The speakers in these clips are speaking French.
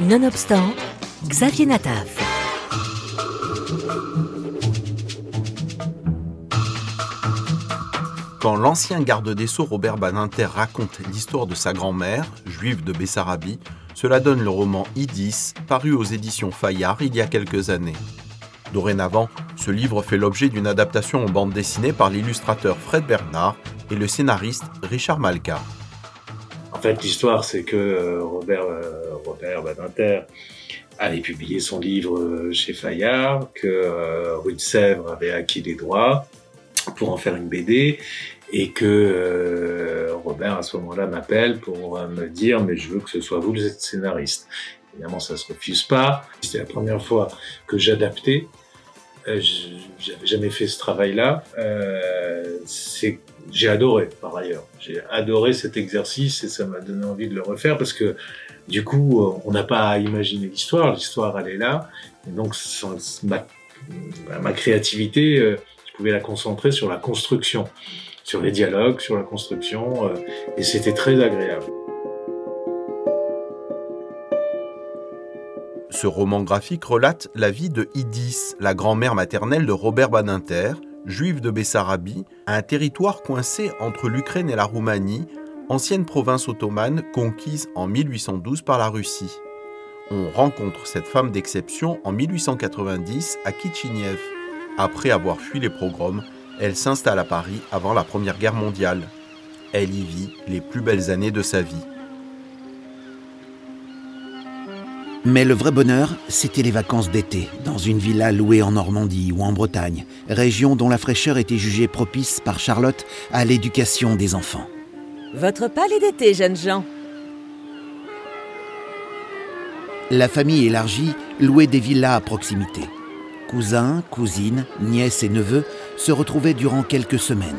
Nonobstant, Xavier Nataf. Quand l'ancien garde des Sceaux Robert Badinter raconte l'histoire de sa grand-mère, juive de Bessarabie, cela donne le roman Idis, paru aux éditions Fayard il y a quelques années. Dorénavant, ce livre fait l'objet d'une adaptation en bande dessinée par l'illustrateur Fred Bernard et le scénariste Richard Malka. En fait, l'histoire, c'est que euh, Robert, euh, Robert Badinter avait publié son livre euh, chez Fayard, que Rue de Sèvres avait acquis les droits pour en faire une BD, et que Robert, à ce moment-là, m'appelle pour me dire « mais je veux que ce soit vous le scénariste ». Évidemment, ça se refuse pas. C'était la première fois que j'adaptais. Euh, J'avais jamais fait ce travail-là. Euh, j'ai adoré, par ailleurs. J'ai adoré cet exercice et ça m'a donné envie de le refaire parce que du coup, on n'a pas à imaginer l'histoire. L'histoire, elle est là. Et donc, ma, ma créativité, euh, je pouvais la concentrer sur la construction, sur les dialogues, sur la construction, euh, et c'était très agréable. Ce roman graphique relate la vie de Idis, la grand-mère maternelle de Robert Badinter, juive de Bessarabie, un territoire coincé entre l'Ukraine et la Roumanie, ancienne province ottomane conquise en 1812 par la Russie. On rencontre cette femme d'exception en 1890 à Kitchiniev. Après avoir fui les pogroms, elle s'installe à Paris avant la Première Guerre mondiale. Elle y vit les plus belles années de sa vie. Mais le vrai bonheur, c'était les vacances d'été, dans une villa louée en Normandie ou en Bretagne, région dont la fraîcheur était jugée propice par Charlotte à l'éducation des enfants. Votre palais d'été, jeunes gens. La famille élargie louait des villas à proximité. Cousins, cousines, nièces et neveux se retrouvaient durant quelques semaines.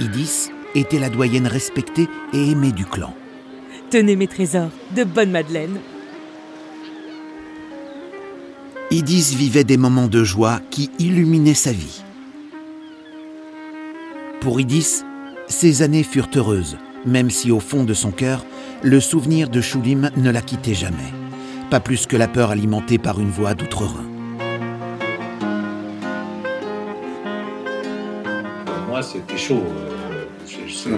Idis était la doyenne respectée et aimée du clan. Tenez mes trésors, de bonnes madeleines. Idis vivait des moments de joie qui illuminaient sa vie. Pour Idis, ces années furent heureuses, même si au fond de son cœur, le souvenir de Choulim ne la quittait jamais, pas plus que la peur alimentée par une voix d'outre-Rhin. Moi, c'était chaud. je,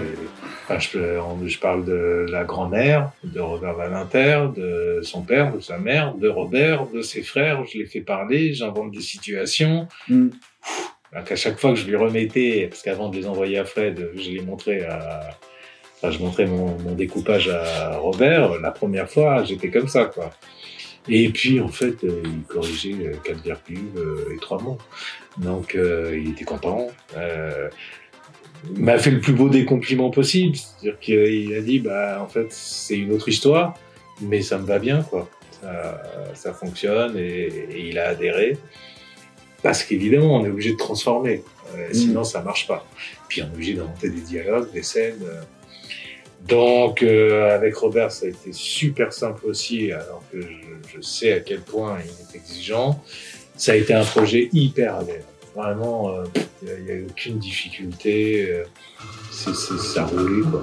parle de la grand-mère, de Robert Valentin, de son père, de sa mère, de Robert, de ses frères. Je les fais parler, j'invente des situations. Mm. à chaque fois que je lui remettais, parce qu'avant de les envoyer à Fred, je les montrais à, je montrais mon, découpage à Robert. La première fois, j'étais comme ça, quoi. Et puis, en fait, euh, il corrigeait euh, quatre virgules euh, et trois mots. Donc, il était content m'a fait le plus beau des compliments possible. C'est-à-dire qu'il a dit, bah, en fait, c'est une autre histoire, mais ça me va bien, quoi. Ça, fonctionne et, il a adhéré. Parce qu'évidemment, on est obligé de transformer. Euh, mm. Sinon, ça marche pas. Puis, on est obligé d'inventer des dialogues, des scènes. Donc, euh, avec Robert, ça a été super simple aussi, alors que je, je, sais à quel point il est exigeant. Ça a été un projet hyper agréable. Vraiment, il euh, n'y a, eu aucune difficulté. Euh, c'est, ça roulait, quoi.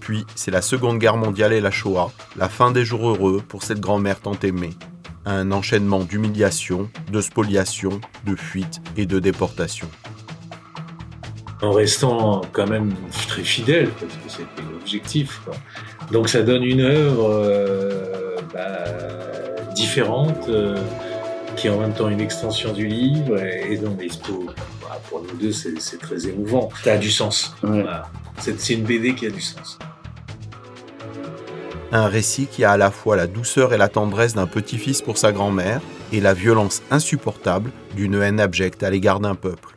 Puis, c'est la Seconde Guerre mondiale et la Shoah, la fin des jours heureux pour cette grand-mère tant aimée. Un enchaînement d'humiliations, de spoliations, de fuites et de déportations. En restant quand même très fidèle, parce que c'était l'objectif. Donc ça donne une œuvre euh, bah, différente, euh, qui est en même temps une extension du livre. Et, donc, pour, bah, pour nous deux, c'est très émouvant. Ça a du sens. C'est une BD qui a du sens. Un récit qui a à la fois la douceur et la tendresse d'un petit-fils pour sa grand-mère et la violence insupportable d'une haine abjecte à l'égard d'un peuple.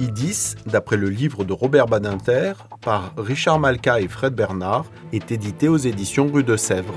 Idis, d'après le livre de Robert Badinter, par Richard Malka et Fred Bernard, est édité aux éditions Rue de Sèvres.